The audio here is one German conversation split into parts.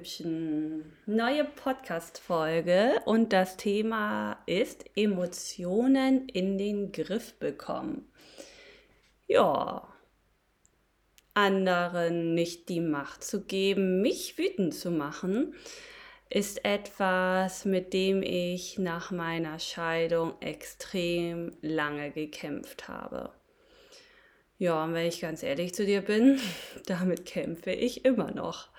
hübschen. Neue Podcast-Folge und das Thema ist Emotionen in den Griff bekommen. Ja, anderen nicht die Macht zu geben, mich wütend zu machen, ist etwas, mit dem ich nach meiner Scheidung extrem lange gekämpft habe. Ja, und wenn ich ganz ehrlich zu dir bin, damit kämpfe ich immer noch.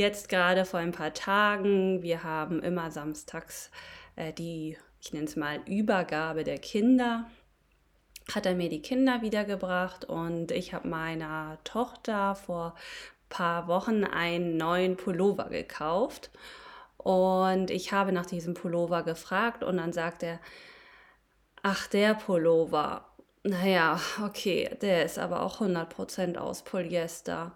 Jetzt gerade vor ein paar Tagen, wir haben immer samstags äh, die, ich nenne es mal, Übergabe der Kinder. Hat er mir die Kinder wiedergebracht und ich habe meiner Tochter vor paar Wochen einen neuen Pullover gekauft. Und ich habe nach diesem Pullover gefragt und dann sagt er, ach der Pullover, naja, okay, der ist aber auch 100% aus Polyester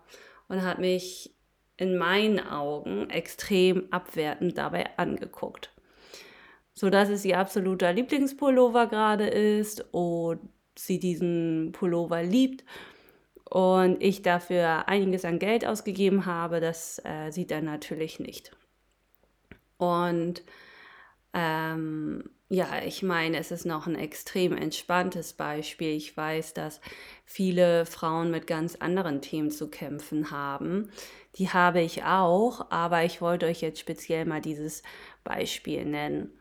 und hat mich in meinen Augen extrem abwertend dabei angeguckt. So dass es ihr absoluter Lieblingspullover gerade ist und sie diesen Pullover liebt und ich dafür einiges an Geld ausgegeben habe, das äh, sieht er natürlich nicht. Und ähm, ja, ich meine, es ist noch ein extrem entspanntes Beispiel. Ich weiß, dass viele Frauen mit ganz anderen Themen zu kämpfen haben. Die habe ich auch, aber ich wollte euch jetzt speziell mal dieses Beispiel nennen.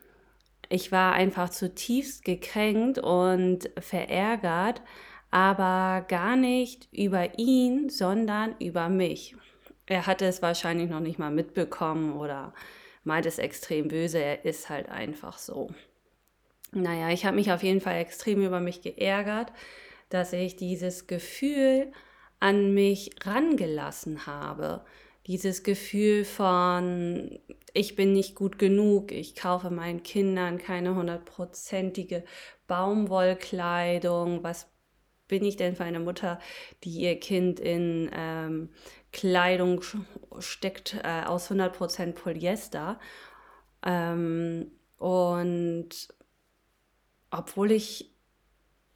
Ich war einfach zutiefst gekränkt und verärgert, aber gar nicht über ihn, sondern über mich. Er hatte es wahrscheinlich noch nicht mal mitbekommen oder meint es extrem böse, er ist halt einfach so. Naja, ich habe mich auf jeden Fall extrem über mich geärgert, dass ich dieses Gefühl an mich rangelassen habe. Dieses Gefühl von, ich bin nicht gut genug, ich kaufe meinen Kindern keine hundertprozentige Baumwollkleidung, was bin ich denn für eine Mutter, die ihr Kind in ähm, Kleidung steckt äh, aus 100% Polyester? Ähm, und obwohl ich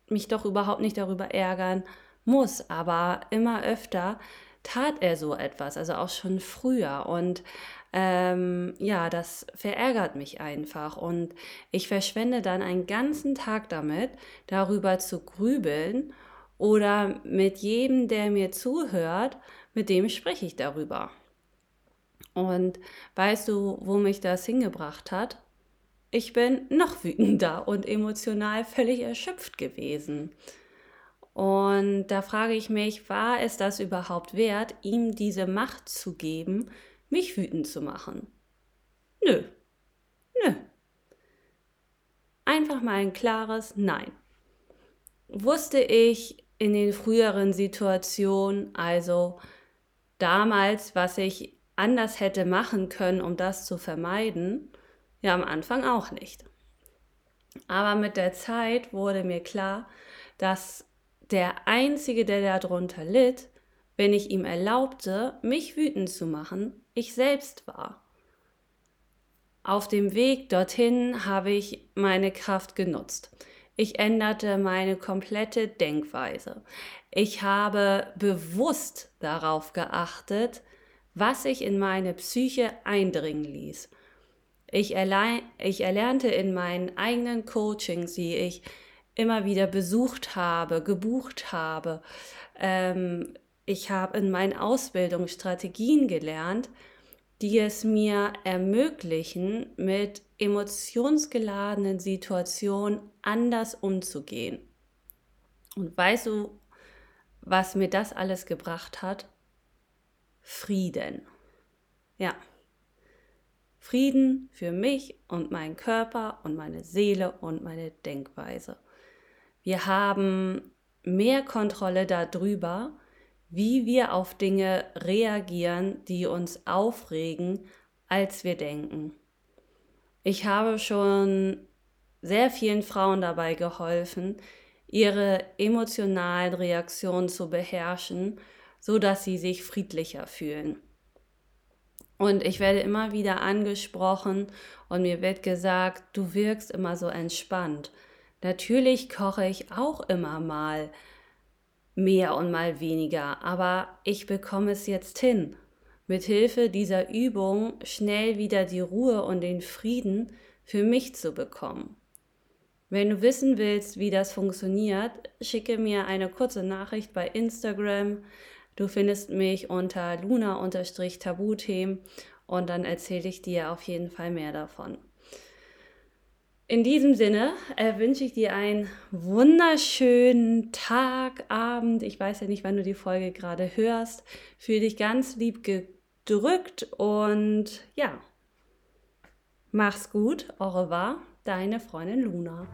mich doch überhaupt nicht darüber ärgern muss, aber immer öfter tat er so etwas, also auch schon früher. Und ähm, ja, das verärgert mich einfach. Und ich verschwende dann einen ganzen Tag damit, darüber zu grübeln oder mit jedem, der mir zuhört, mit dem spreche ich darüber. Und weißt du, wo mich das hingebracht hat? Ich bin noch wütender und emotional völlig erschöpft gewesen. Und da frage ich mich, war es das überhaupt wert, ihm diese Macht zu geben, mich wütend zu machen? Nö. Nö. Einfach mal ein klares Nein. Wusste ich in den früheren Situationen, also damals, was ich anders hätte machen können, um das zu vermeiden? Ja, am Anfang auch nicht. Aber mit der Zeit wurde mir klar, dass der Einzige, der darunter litt, wenn ich ihm erlaubte, mich wütend zu machen, ich selbst war. Auf dem Weg dorthin habe ich meine Kraft genutzt. Ich änderte meine komplette Denkweise. Ich habe bewusst darauf geachtet, was ich in meine Psyche eindringen ließ. Ich, ich erlernte in meinen eigenen Coachings, die ich immer wieder besucht habe, gebucht habe. Ähm, ich habe in meinen Ausbildungen Strategien gelernt, die es mir ermöglichen, mit emotionsgeladenen Situationen anders umzugehen. Und weißt du, was mir das alles gebracht hat? Frieden. Ja. Frieden für mich und meinen Körper und meine Seele und meine Denkweise. Wir haben mehr Kontrolle darüber, wie wir auf Dinge reagieren, die uns aufregen, als wir denken. Ich habe schon sehr vielen Frauen dabei geholfen, ihre emotionalen Reaktionen zu beherrschen, so dass sie sich friedlicher fühlen. Und ich werde immer wieder angesprochen und mir wird gesagt, du wirkst immer so entspannt. Natürlich koche ich auch immer mal mehr und mal weniger, aber ich bekomme es jetzt hin. mithilfe dieser Übung schnell wieder die Ruhe und den Frieden für mich zu bekommen. Wenn du wissen willst, wie das funktioniert, schicke mir eine kurze Nachricht bei Instagram. Du findest mich unter luna-tabuthemen und dann erzähle ich dir auf jeden Fall mehr davon. In diesem Sinne äh, wünsche ich dir einen wunderschönen Tag, Abend. Ich weiß ja nicht, wann du die Folge gerade hörst. Fühl dich ganz lieb gedrückt und ja, mach's gut. Au revoir, deine Freundin Luna.